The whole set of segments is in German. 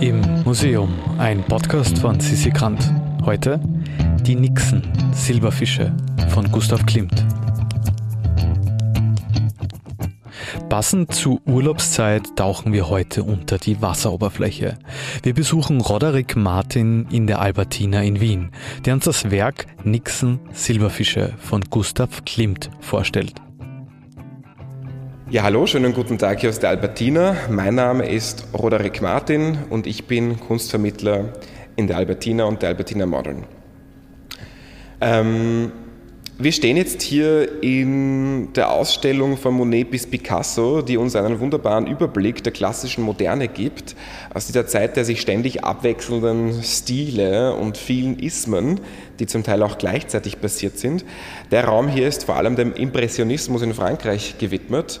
Im Museum, ein Podcast von Sissi Grant. Heute die Nixen, Silberfische von Gustav Klimt. Passend zur Urlaubszeit tauchen wir heute unter die Wasseroberfläche. Wir besuchen Roderick Martin in der Albertina in Wien, der uns das Werk Nixen Silberfische von Gustav Klimt vorstellt. Ja, hallo, schönen guten Tag hier aus der Albertina. Mein Name ist Roderick Martin und ich bin Kunstvermittler in der Albertina und der Albertina Modern. Ähm, wir stehen jetzt hier in der Ausstellung von Monet bis Picasso, die uns einen wunderbaren Überblick der klassischen Moderne gibt, aus dieser Zeit der sich ständig abwechselnden Stile und vielen Ismen, die zum Teil auch gleichzeitig passiert sind. Der Raum hier ist vor allem dem Impressionismus in Frankreich gewidmet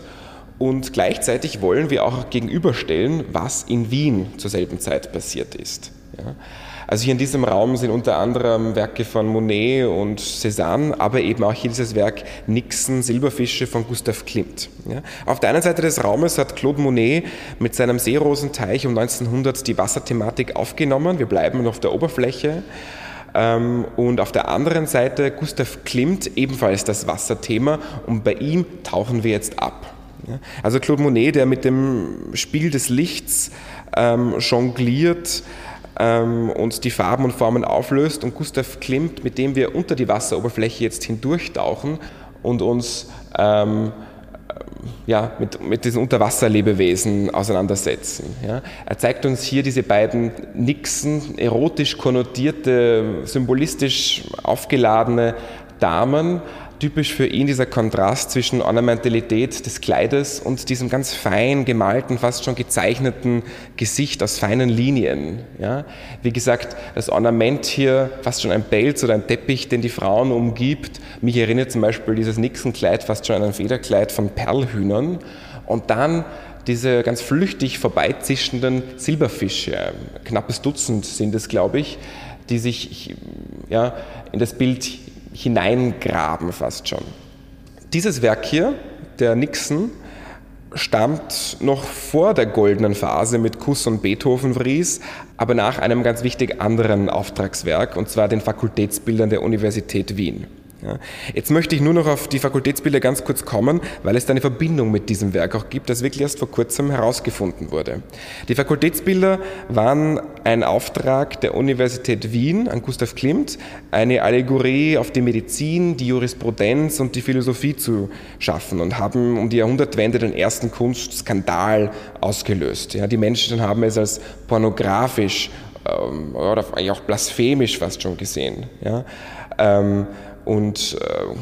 und gleichzeitig wollen wir auch gegenüberstellen, was in Wien zur selben Zeit passiert ist. Ja. Also hier in diesem Raum sind unter anderem Werke von Monet und Cézanne, aber eben auch hier dieses Werk Nixon, Silberfische von Gustav Klimt. Ja. Auf der einen Seite des Raumes hat Claude Monet mit seinem Seerosenteich um 1900 die Wasserthematik aufgenommen. Wir bleiben auf der Oberfläche. Ähm, und auf der anderen Seite Gustav Klimt, ebenfalls das Wasserthema. Und bei ihm tauchen wir jetzt ab. Also Claude Monet, der mit dem Spiel des Lichts ähm, jongliert, ähm, und die Farben und Formen auflöst und Gustav Klimt, mit dem wir unter die Wasseroberfläche jetzt hindurchtauchen und uns ähm, ja, mit, mit diesen Unterwasserlebewesen auseinandersetzen. Ja. Er zeigt uns hier diese beiden Nixen, erotisch konnotierte, symbolistisch aufgeladene Damen, typisch für ihn dieser Kontrast zwischen Ornamentalität des Kleides und diesem ganz fein gemalten, fast schon gezeichneten Gesicht aus feinen Linien. Ja? Wie gesagt, das Ornament hier fast schon ein Pelz oder ein Teppich, den die Frauen umgibt. Mich erinnert zum Beispiel dieses Nixenkleid fast schon an ein Federkleid von Perlhühnern. Und dann diese ganz flüchtig vorbeizischenden Silberfische, knappes Dutzend sind es, glaube ich, die sich ja, in das Bild hineingraben fast schon. Dieses Werk hier, der Nixon, stammt noch vor der goldenen Phase mit Kuss und Beethoven-Vries, aber nach einem ganz wichtig anderen Auftragswerk, und zwar den Fakultätsbildern der Universität Wien. Ja. Jetzt möchte ich nur noch auf die Fakultätsbilder ganz kurz kommen, weil es da eine Verbindung mit diesem Werk auch gibt, das wirklich erst vor kurzem herausgefunden wurde. Die Fakultätsbilder waren ein Auftrag der Universität Wien an Gustav Klimt, eine Allegorie auf die Medizin, die Jurisprudenz und die Philosophie zu schaffen und haben um die Jahrhundertwende den ersten Kunstskandal ausgelöst. Ja, die Menschen haben es als pornografisch ähm, oder auch blasphemisch fast schon gesehen. Ja. Ähm, und äh,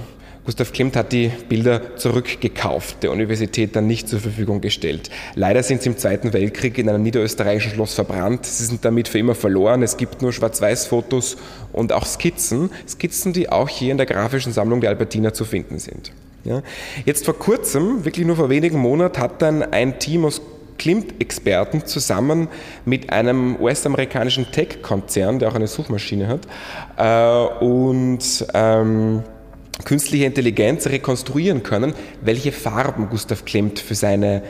Gustav Klimt hat die Bilder zurückgekauft, der Universität dann nicht zur Verfügung gestellt. Leider sind sie im Zweiten Weltkrieg in einem niederösterreichischen Schloss verbrannt. Sie sind damit für immer verloren. Es gibt nur Schwarz-Weiß-Fotos und auch Skizzen. Skizzen, die auch hier in der grafischen Sammlung der Albertina zu finden sind. Ja. Jetzt vor kurzem, wirklich nur vor wenigen Monaten, hat dann ein Team aus Klimt-Experten zusammen mit einem US-amerikanischen Tech-Konzern, der auch eine Suchmaschine hat, äh, und ähm, künstliche Intelligenz rekonstruieren können, welche Farben Gustav Klimt für seine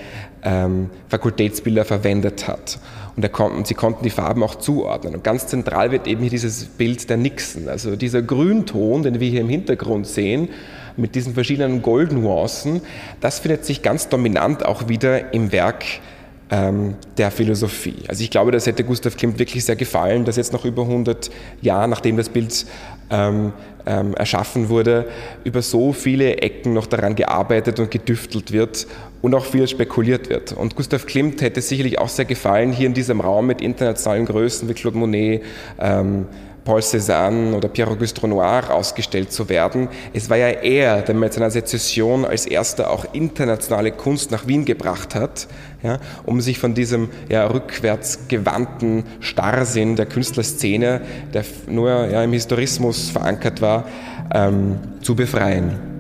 ähm, Fakultätsbilder verwendet hat. Und, kon sie konnten die Farben auch zuordnen. Und ganz zentral wird eben hier dieses Bild der Nixon, also dieser Grünton, den wir hier im Hintergrund sehen, mit diesen verschiedenen Goldnuancen, das findet sich ganz dominant auch wieder im Werk ähm, der Philosophie. Also ich glaube, das hätte Gustav Klimt wirklich sehr gefallen, dass jetzt noch über 100 Jahre, nachdem das Bild ähm, ähm, erschaffen wurde, über so viele Ecken noch daran gearbeitet und gedüftelt wird und auch viel spekuliert wird. Und Gustav Klimt hätte sicherlich auch sehr gefallen, hier in diesem Raum mit internationalen Größen wie Claude Monet, ähm, Paul Cézanne oder Pierre-Auguste Renoir ausgestellt zu werden. Es war ja er, der mit seiner Sezession als erster auch internationale Kunst nach Wien gebracht hat, ja, um sich von diesem ja, rückwärts gewandten Starrsinn der Künstlerszene, der nur ja, im Historismus verankert war, ähm, zu befreien.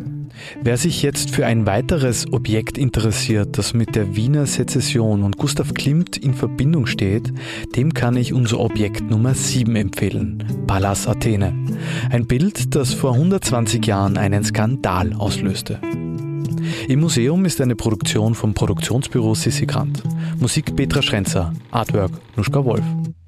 Wer sich jetzt für ein weiteres Objekt interessiert, das mit der Wiener Sezession und Gustav Klimt in Verbindung steht, dem kann ich unser Objekt Nummer 7 empfehlen, Pallas Athene. Ein Bild, das vor 120 Jahren einen Skandal auslöste. Im Museum ist eine Produktion vom Produktionsbüro Sissi Grant. Musik Petra Schrenzer, Artwork Nuschka Wolf.